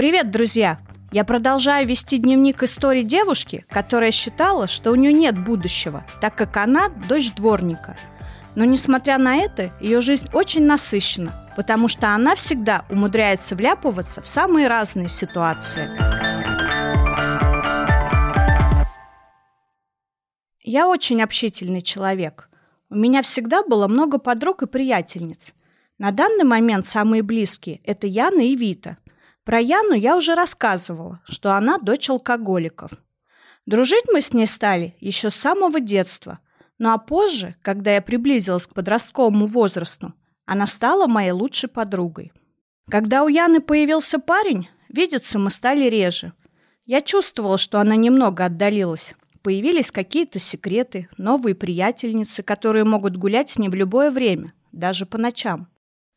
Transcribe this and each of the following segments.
Привет, друзья! Я продолжаю вести дневник истории девушки, которая считала, что у нее нет будущего, так как она дочь дворника. Но несмотря на это, ее жизнь очень насыщена, потому что она всегда умудряется вляпываться в самые разные ситуации. Я очень общительный человек. У меня всегда было много подруг и приятельниц. На данный момент самые близкие – это Яна и Вита. Про Яну я уже рассказывала, что она дочь алкоголиков. Дружить мы с ней стали еще с самого детства. Ну а позже, когда я приблизилась к подростковому возрасту, она стала моей лучшей подругой. Когда у Яны появился парень, видеться мы стали реже. Я чувствовала, что она немного отдалилась. Появились какие-то секреты, новые приятельницы, которые могут гулять с ней в любое время, даже по ночам.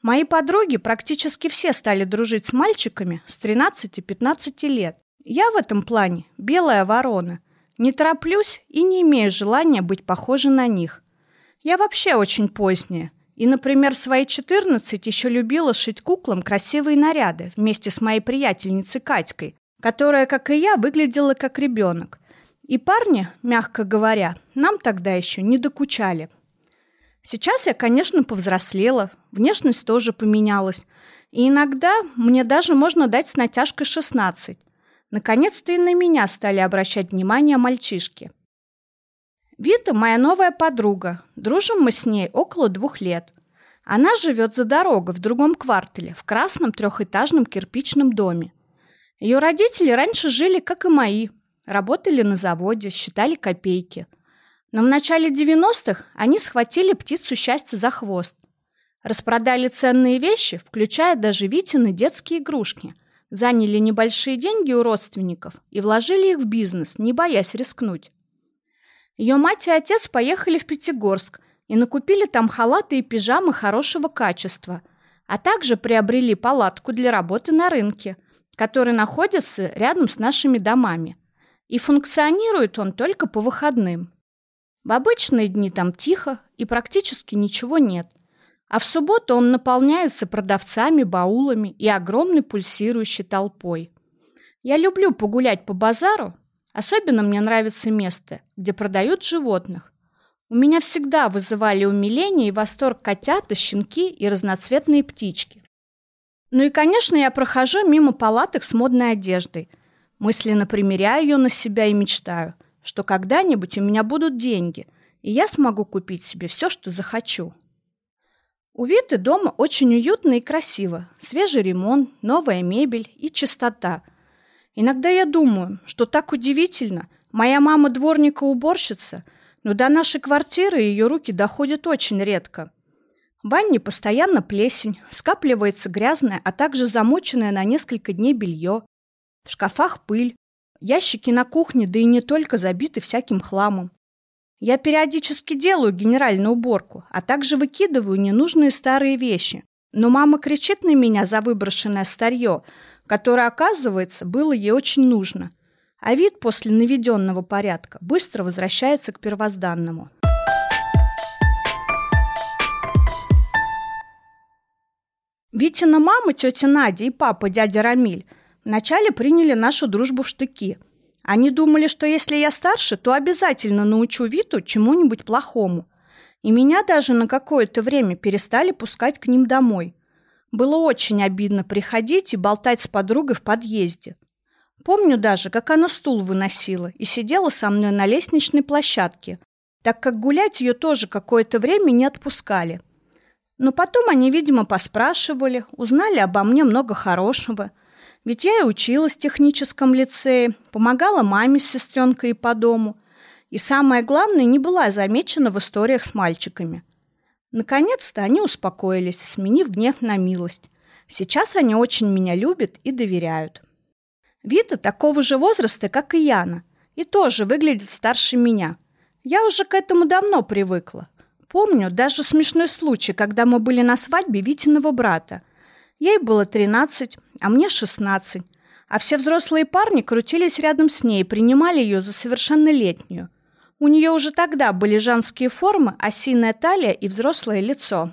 Мои подруги практически все стали дружить с мальчиками с 13-15 лет. Я в этом плане белая ворона. Не тороплюсь и не имею желания быть похожей на них. Я вообще очень поздняя. И, например, в свои 14 еще любила шить куклам красивые наряды вместе с моей приятельницей Катькой, которая, как и я, выглядела как ребенок. И парни, мягко говоря, нам тогда еще не докучали. Сейчас я, конечно, повзрослела, внешность тоже поменялась. И иногда мне даже можно дать с натяжкой 16. Наконец-то и на меня стали обращать внимание мальчишки. Вита – моя новая подруга. Дружим мы с ней около двух лет. Она живет за дорогой в другом квартале, в красном трехэтажном кирпичном доме. Ее родители раньше жили, как и мои. Работали на заводе, считали копейки – но в начале 90-х они схватили птицу счастья за хвост. Распродали ценные вещи, включая даже Витины детские игрушки. Заняли небольшие деньги у родственников и вложили их в бизнес, не боясь рискнуть. Ее мать и отец поехали в Пятигорск и накупили там халаты и пижамы хорошего качества, а также приобрели палатку для работы на рынке, который находится рядом с нашими домами. И функционирует он только по выходным. В обычные дни там тихо и практически ничего нет. А в субботу он наполняется продавцами, баулами и огромной пульсирующей толпой. Я люблю погулять по базару. Особенно мне нравится место, где продают животных. У меня всегда вызывали умиление и восторг котята, щенки и разноцветные птички. Ну и, конечно, я прохожу мимо палаток с модной одеждой. Мысленно примеряю ее на себя и мечтаю – что когда-нибудь у меня будут деньги, и я смогу купить себе все, что захочу. У Виты дома очень уютно и красиво. Свежий ремонт, новая мебель и чистота. Иногда я думаю, что так удивительно. Моя мама дворника-уборщица, но до нашей квартиры ее руки доходят очень редко. В ванне постоянно плесень, скапливается грязное, а также замоченное на несколько дней белье. В шкафах пыль, Ящики на кухне, да и не только, забиты всяким хламом. Я периодически делаю генеральную уборку, а также выкидываю ненужные старые вещи. Но мама кричит на меня за выброшенное старье, которое, оказывается, было ей очень нужно. А вид после наведенного порядка быстро возвращается к первозданному. Витина мама, тетя Надя и папа, дядя Рамиль – Вначале приняли нашу дружбу в штыки. Они думали, что если я старше, то обязательно научу Виту чему-нибудь плохому. И меня даже на какое-то время перестали пускать к ним домой. Было очень обидно приходить и болтать с подругой в подъезде. Помню даже, как она стул выносила и сидела со мной на лестничной площадке, так как гулять ее тоже какое-то время не отпускали. Но потом они, видимо, поспрашивали, узнали обо мне много хорошего – ведь я и училась в техническом лицее, помогала маме с сестренкой по дому. И самое главное, не была замечена в историях с мальчиками. Наконец-то они успокоились, сменив гнев на милость. Сейчас они очень меня любят и доверяют. Вита такого же возраста, как и Яна, и тоже выглядит старше меня. Я уже к этому давно привыкла. Помню даже смешной случай, когда мы были на свадьбе Витиного брата – Ей было 13, а мне 16. А все взрослые парни крутились рядом с ней принимали ее за совершеннолетнюю. У нее уже тогда были женские формы, осиная талия и взрослое лицо.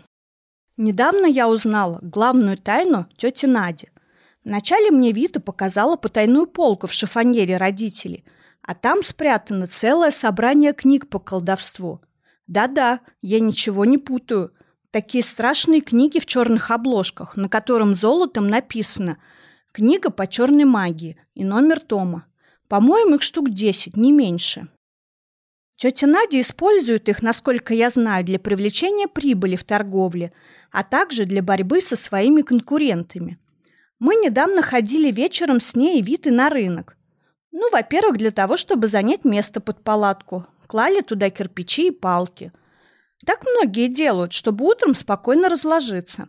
Недавно я узнала главную тайну тети Нади. Вначале мне Вита показала потайную полку в шифоньере родителей, а там спрятано целое собрание книг по колдовству. Да-да, я ничего не путаю. Такие страшные книги в черных обложках, на котором золотом написано «Книга по черной магии» и номер тома. По-моему, их штук 10, не меньше. Тетя Надя использует их, насколько я знаю, для привлечения прибыли в торговле, а также для борьбы со своими конкурентами. Мы недавно ходили вечером с ней и Витой на рынок. Ну, во-первых, для того, чтобы занять место под палатку. Клали туда кирпичи и палки. Так многие делают, чтобы утром спокойно разложиться.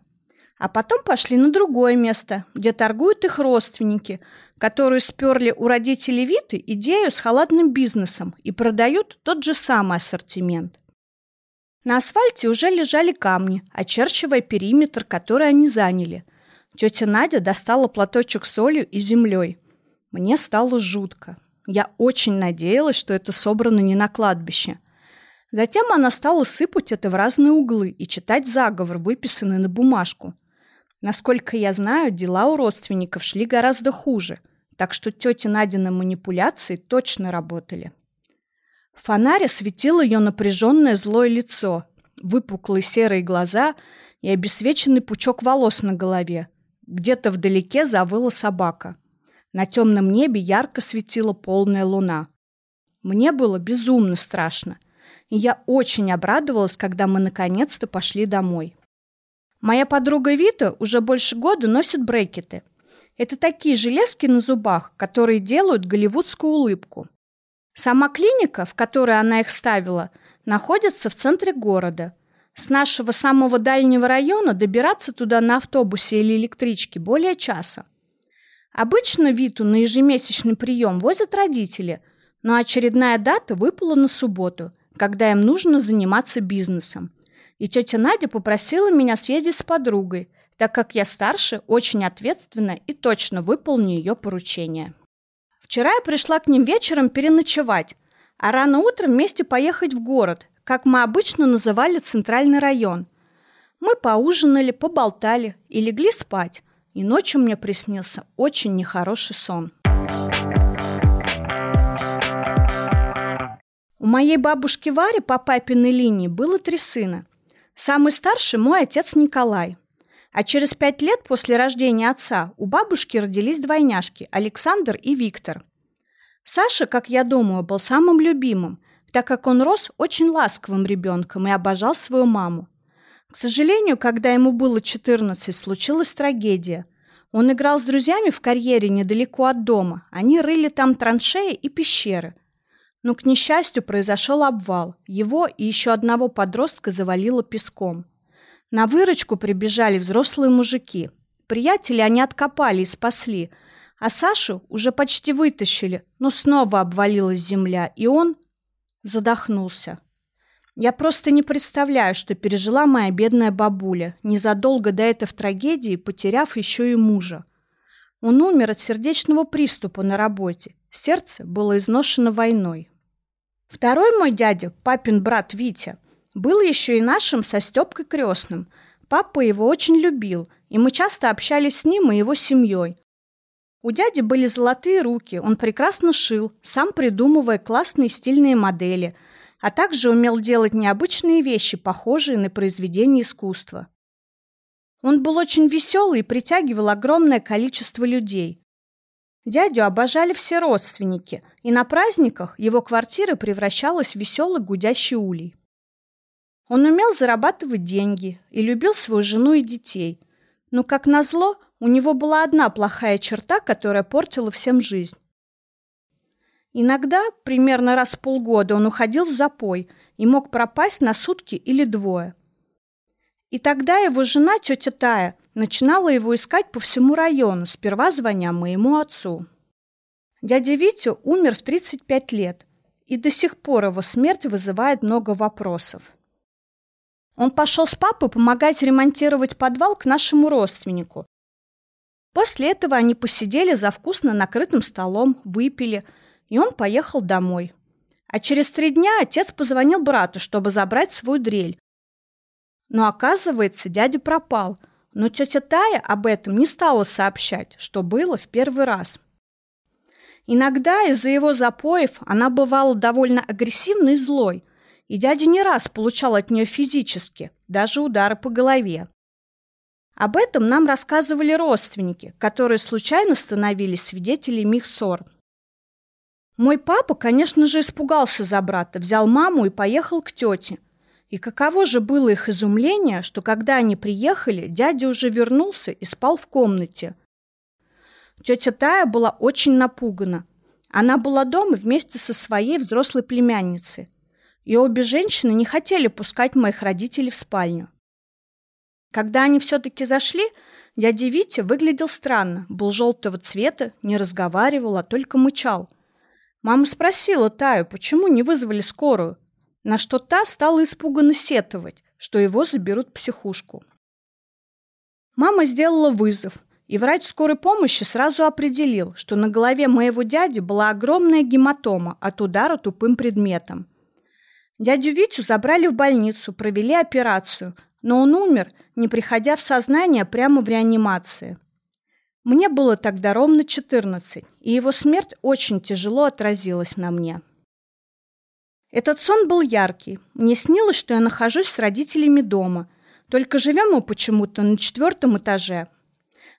А потом пошли на другое место, где торгуют их родственники, которые сперли у родителей Виты идею с халатным бизнесом и продают тот же самый ассортимент. На асфальте уже лежали камни, очерчивая периметр, который они заняли. Тетя Надя достала платочек солью и землей. Мне стало жутко. Я очень надеялась, что это собрано не на кладбище – Затем она стала сыпать это в разные углы и читать заговор, выписанный на бумажку. Насколько я знаю, дела у родственников шли гораздо хуже, так что тетя Надины манипуляции точно работали. В фонаре светило ее напряженное злое лицо, выпуклые серые глаза и обесвеченный пучок волос на голове. Где-то вдалеке завыла собака. На темном небе ярко светила полная луна. Мне было безумно страшно – и я очень обрадовалась, когда мы наконец-то пошли домой. Моя подруга Вита уже больше года носит брекеты. Это такие железки на зубах, которые делают голливудскую улыбку. Сама клиника, в которой она их ставила, находится в центре города. С нашего самого дальнего района добираться туда на автобусе или электричке более часа. Обычно Виту на ежемесячный прием возят родители, но очередная дата выпала на субботу – когда им нужно заниматься бизнесом. И тетя Надя попросила меня съездить с подругой, так как я старше, очень ответственна и точно выполню ее поручение. Вчера я пришла к ним вечером переночевать, а рано утром вместе поехать в город, как мы обычно называли центральный район. Мы поужинали, поболтали и легли спать, и ночью мне приснился очень нехороший сон. У моей бабушки Вари по папиной линии было три сына. Самый старший – мой отец Николай. А через пять лет после рождения отца у бабушки родились двойняшки – Александр и Виктор. Саша, как я думаю, был самым любимым, так как он рос очень ласковым ребенком и обожал свою маму. К сожалению, когда ему было 14, случилась трагедия. Он играл с друзьями в карьере недалеко от дома. Они рыли там траншеи и пещеры – но, к несчастью, произошел обвал. Его и еще одного подростка завалило песком. На выручку прибежали взрослые мужики. Приятели они откопали и спасли, а Сашу уже почти вытащили, но снова обвалилась земля, и он задохнулся. Я просто не представляю, что пережила моя бедная бабуля, незадолго до этой трагедии потеряв еще и мужа. Он умер от сердечного приступа на работе. Сердце было изношено войной. Второй мой дядя, папин брат Витя, был еще и нашим со Степкой крестным. Папа его очень любил, и мы часто общались с ним и его семьей. У дяди были золотые руки, он прекрасно шил, сам придумывая классные стильные модели, а также умел делать необычные вещи, похожие на произведения искусства. Он был очень веселый и притягивал огромное количество людей. Дядю обожали все родственники, и на праздниках его квартира превращалась в веселый гудящий улей. Он умел зарабатывать деньги и любил свою жену и детей. Но, как назло, у него была одна плохая черта, которая портила всем жизнь. Иногда, примерно раз в полгода, он уходил в запой и мог пропасть на сутки или двое. И тогда его жена, тетя Тая, начинала его искать по всему району, сперва звоня моему отцу. Дядя Витя умер в 35 лет, и до сих пор его смерть вызывает много вопросов. Он пошел с папой помогать ремонтировать подвал к нашему родственнику. После этого они посидели за вкусно накрытым столом, выпили, и он поехал домой. А через три дня отец позвонил брату, чтобы забрать свою дрель, но оказывается, дядя пропал. Но тетя Тая об этом не стала сообщать, что было в первый раз. Иногда из-за его запоев она бывала довольно агрессивной и злой, и дядя не раз получал от нее физически, даже удары по голове. Об этом нам рассказывали родственники, которые случайно становились свидетелями их ссор. Мой папа, конечно же, испугался за брата, взял маму и поехал к тете. И каково же было их изумление, что когда они приехали, дядя уже вернулся и спал в комнате. Тетя Тая была очень напугана. Она была дома вместе со своей взрослой племянницей. И обе женщины не хотели пускать моих родителей в спальню. Когда они все-таки зашли, дядя Витя выглядел странно, был желтого цвета, не разговаривал, а только мычал. Мама спросила Таю, почему не вызвали скорую, на что та стала испуганно сетовать, что его заберут в психушку. Мама сделала вызов, и врач скорой помощи сразу определил, что на голове моего дяди была огромная гематома от удара тупым предметом. Дядю Витю забрали в больницу, провели операцию, но он умер, не приходя в сознание прямо в реанимации. Мне было тогда ровно 14, и его смерть очень тяжело отразилась на мне. Этот сон был яркий. Мне снилось, что я нахожусь с родителями дома, только живем мы почему-то на четвертом этаже –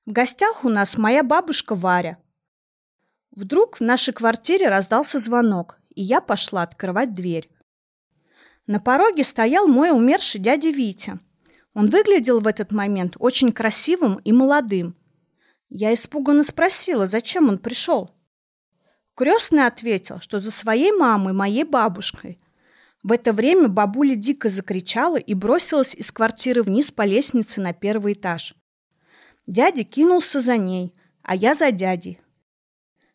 в гостях у нас моя бабушка Варя. Вдруг в нашей квартире раздался звонок, и я пошла открывать дверь. На пороге стоял мой умерший дядя Витя. Он выглядел в этот момент очень красивым и молодым. Я испуганно спросила, зачем он пришел. Крестный ответил, что за своей мамой, моей бабушкой. В это время бабуля дико закричала и бросилась из квартиры вниз по лестнице на первый этаж. Дядя кинулся за ней, а я за дядей.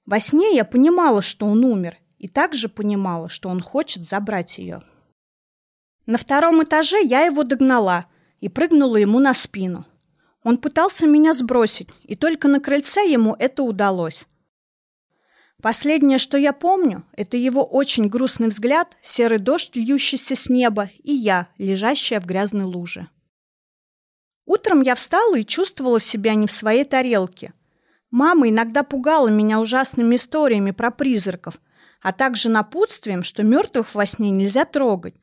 Во сне я понимала, что он умер, и также понимала, что он хочет забрать ее. На втором этаже я его догнала и прыгнула ему на спину. Он пытался меня сбросить, и только на крыльце ему это удалось. Последнее, что я помню, это его очень грустный взгляд, серый дождь, льющийся с неба, и я, лежащая в грязной луже. Утром я встала и чувствовала себя не в своей тарелке. Мама иногда пугала меня ужасными историями про призраков, а также напутствием, что мертвых во сне нельзя трогать.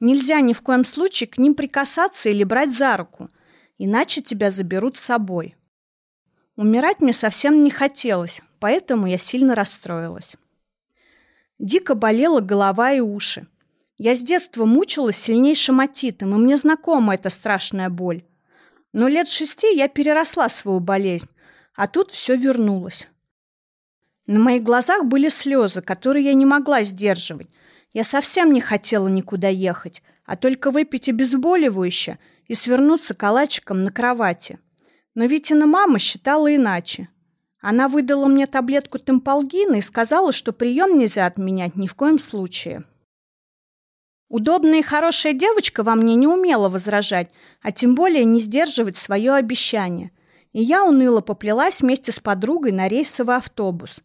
Нельзя ни в коем случае к ним прикасаться или брать за руку, иначе тебя заберут с собой. Умирать мне совсем не хотелось, поэтому я сильно расстроилась. Дико болела голова и уши. Я с детства мучилась сильнейшим отитом, и мне знакома эта страшная боль. Но лет шести я переросла свою болезнь, а тут все вернулось. На моих глазах были слезы, которые я не могла сдерживать. Я совсем не хотела никуда ехать, а только выпить обезболивающее и свернуться калачиком на кровати. Но Витина мама считала иначе. Она выдала мне таблетку темполгина и сказала, что прием нельзя отменять ни в коем случае. Удобная и хорошая девочка во мне не умела возражать, а тем более не сдерживать свое обещание. И я уныло поплелась вместе с подругой на рейсовый автобус.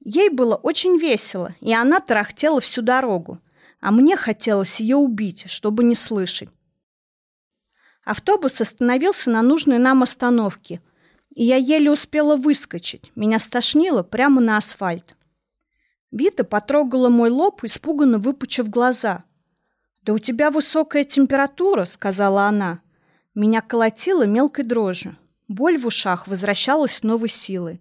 Ей было очень весело, и она тарахтела всю дорогу, а мне хотелось ее убить, чтобы не слышать. Автобус остановился на нужной нам остановке, и я еле успела выскочить. Меня стошнило прямо на асфальт. Вита потрогала мой лоб, испуганно выпучив глаза. «Да у тебя высокая температура», — сказала она. Меня колотило мелкой дрожью. Боль в ушах возвращалась с новой силой.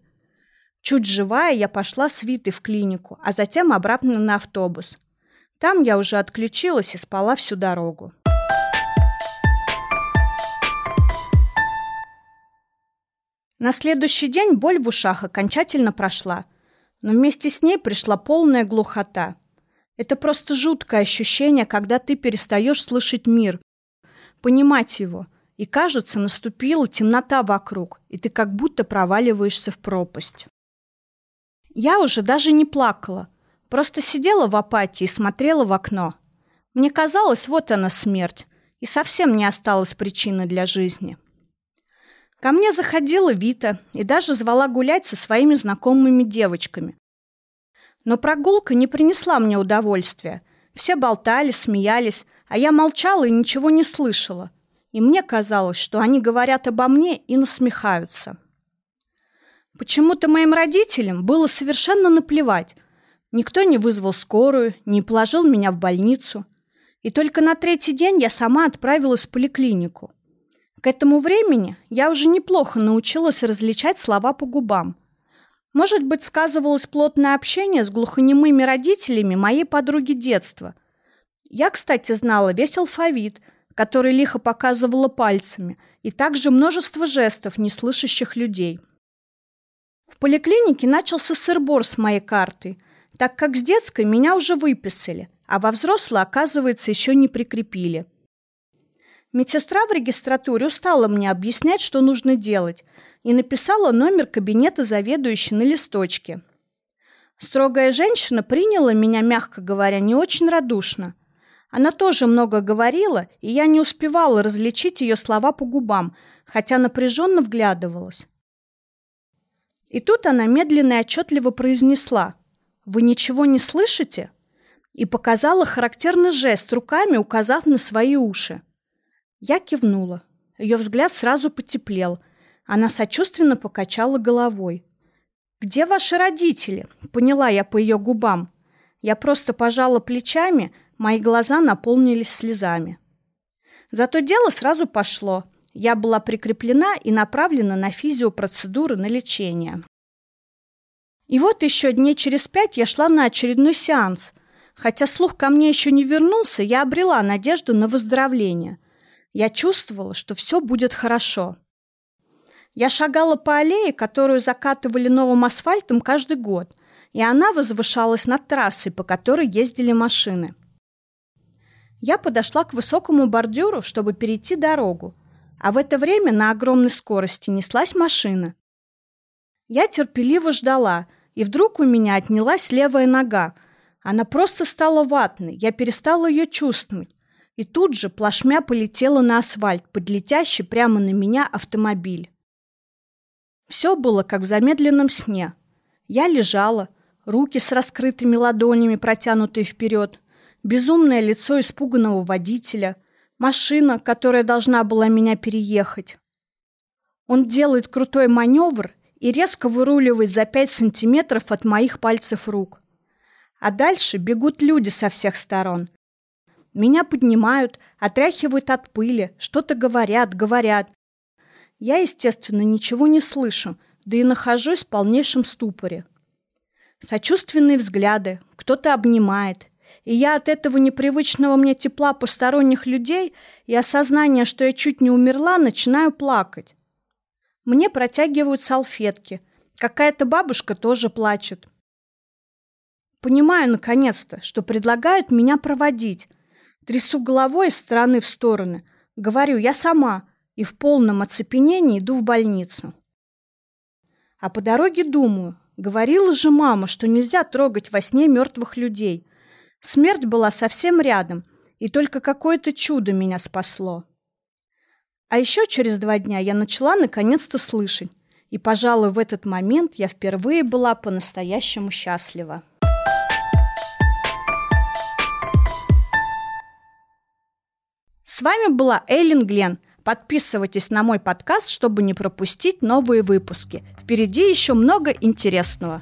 Чуть живая, я пошла с Витой в клинику, а затем обратно на автобус. Там я уже отключилась и спала всю дорогу. На следующий день боль в ушах окончательно прошла но вместе с ней пришла полная глухота. Это просто жуткое ощущение, когда ты перестаешь слышать мир, понимать его, и, кажется, наступила темнота вокруг, и ты как будто проваливаешься в пропасть. Я уже даже не плакала, просто сидела в апатии и смотрела в окно. Мне казалось, вот она смерть, и совсем не осталось причины для жизни. Ко мне заходила Вита и даже звала гулять со своими знакомыми девочками. Но прогулка не принесла мне удовольствия. Все болтали, смеялись, а я молчала и ничего не слышала. и мне казалось, что они говорят обо мне и насмехаются. Почему-то моим родителям было совершенно наплевать. Никто не вызвал скорую, не положил меня в больницу. И только на третий день я сама отправилась в поликлинику. К этому времени я уже неплохо научилась различать слова по губам. Может быть, сказывалось плотное общение с глухонемыми родителями моей подруги детства. Я, кстати, знала весь алфавит, который лихо показывала пальцами, и также множество жестов неслышащих людей. В поликлинике начался сырбор с моей картой, так как с детской меня уже выписали, а во взрослой, оказывается, еще не прикрепили. Медсестра в регистратуре устала мне объяснять, что нужно делать, и написала номер кабинета заведующей на листочке. Строгая женщина приняла меня, мягко говоря, не очень радушно. Она тоже много говорила, и я не успевала различить ее слова по губам, хотя напряженно вглядывалась. И тут она медленно и отчетливо произнесла «Вы ничего не слышите?» и показала характерный жест руками, указав на свои уши. Я кивнула. Ее взгляд сразу потеплел. Она сочувственно покачала головой. «Где ваши родители?» — поняла я по ее губам. Я просто пожала плечами, мои глаза наполнились слезами. Зато дело сразу пошло. Я была прикреплена и направлена на физиопроцедуры на лечение. И вот еще дней через пять я шла на очередной сеанс. Хотя слух ко мне еще не вернулся, я обрела надежду на выздоровление. Я чувствовала, что все будет хорошо. Я шагала по аллее, которую закатывали новым асфальтом каждый год, и она возвышалась над трассой, по которой ездили машины. Я подошла к высокому бордюру, чтобы перейти дорогу, а в это время на огромной скорости неслась машина. Я терпеливо ждала, и вдруг у меня отнялась левая нога. Она просто стала ватной, я перестала ее чувствовать и тут же плашмя полетела на асфальт, подлетящий прямо на меня автомобиль. Все было как в замедленном сне. Я лежала, руки с раскрытыми ладонями, протянутые вперед, безумное лицо испуганного водителя, машина, которая должна была меня переехать. Он делает крутой маневр и резко выруливает за пять сантиметров от моих пальцев рук. А дальше бегут люди со всех сторон, меня поднимают, отряхивают от пыли, что-то говорят, говорят. Я, естественно, ничего не слышу, да и нахожусь в полнейшем ступоре. Сочувственные взгляды, кто-то обнимает. И я от этого непривычного мне тепла посторонних людей и осознания, что я чуть не умерла, начинаю плакать. Мне протягивают салфетки. Какая-то бабушка тоже плачет. Понимаю, наконец-то, что предлагают меня проводить – Трясу головой из стороны в стороны. Говорю, я сама. И в полном оцепенении иду в больницу. А по дороге думаю, говорила же мама, что нельзя трогать во сне мертвых людей. Смерть была совсем рядом, и только какое-то чудо меня спасло. А еще через два дня я начала наконец-то слышать. И, пожалуй, в этот момент я впервые была по-настоящему счастлива. С вами была Эйлин Глен. Подписывайтесь на мой подкаст, чтобы не пропустить новые выпуски. Впереди еще много интересного.